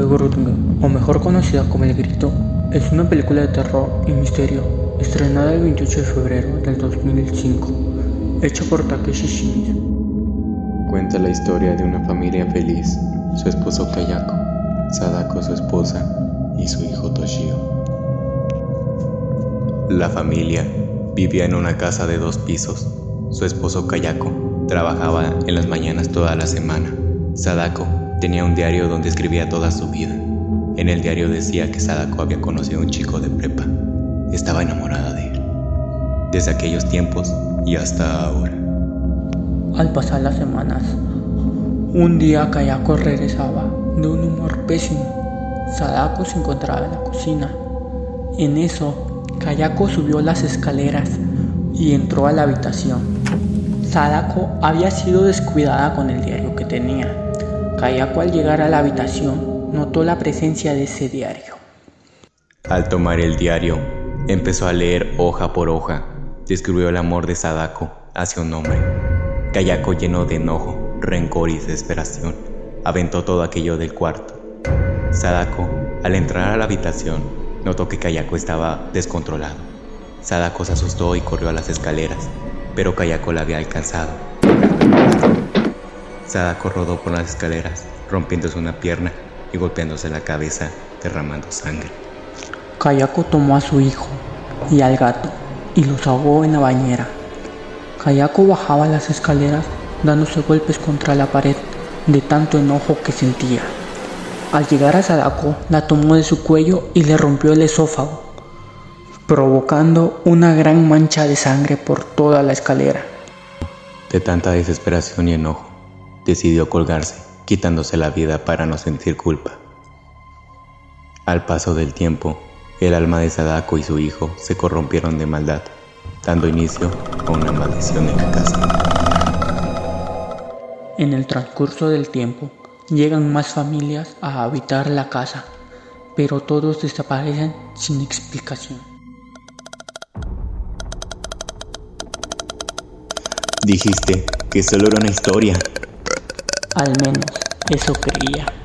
The Grudge, o mejor conocida como El Grito, es una película de terror y misterio estrenada el 28 de febrero del 2005, hecha por Takeshi Shimizu. Cuenta la historia de una familia feliz, su esposo Kayako, Sadako su esposa y su hijo Toshio. La familia vivía en una casa de dos pisos. Su esposo Kayako trabajaba en las mañanas toda la semana. Sadako Tenía un diario donde escribía toda su vida. En el diario decía que Sadako había conocido a un chico de prepa. Estaba enamorada de él. Desde aquellos tiempos y hasta ahora. Al pasar las semanas, un día Kayako regresaba de un humor pésimo. Sadako se encontraba en la cocina. En eso, Kayako subió las escaleras y entró a la habitación. Sadako había sido descuidada con el diario que tenía Kayako al llegar a la habitación notó la presencia de ese diario. Al tomar el diario, empezó a leer hoja por hoja. Describió el amor de Sadako hacia un hombre. Kayako lleno de enojo, rencor y desesperación, aventó todo aquello del cuarto. Sadako, al entrar a la habitación, notó que Kayako estaba descontrolado. Sadako se asustó y corrió a las escaleras, pero Kayako la había alcanzado. Sadako rodó por las escaleras, rompiéndose una pierna y golpeándose la cabeza, derramando sangre. Kayako tomó a su hijo y al gato y los ahogó en la bañera. Kayako bajaba las escaleras dándose golpes contra la pared de tanto enojo que sentía. Al llegar a Sadako, la tomó de su cuello y le rompió el esófago, provocando una gran mancha de sangre por toda la escalera. De tanta desesperación y enojo, decidió colgarse, quitándose la vida para no sentir culpa. Al paso del tiempo, el alma de Sadako y su hijo se corrompieron de maldad, dando inicio a una maldición en la casa. En el transcurso del tiempo, llegan más familias a habitar la casa, pero todos desaparecen sin explicación. Dijiste que solo era una historia, al menos eso creía.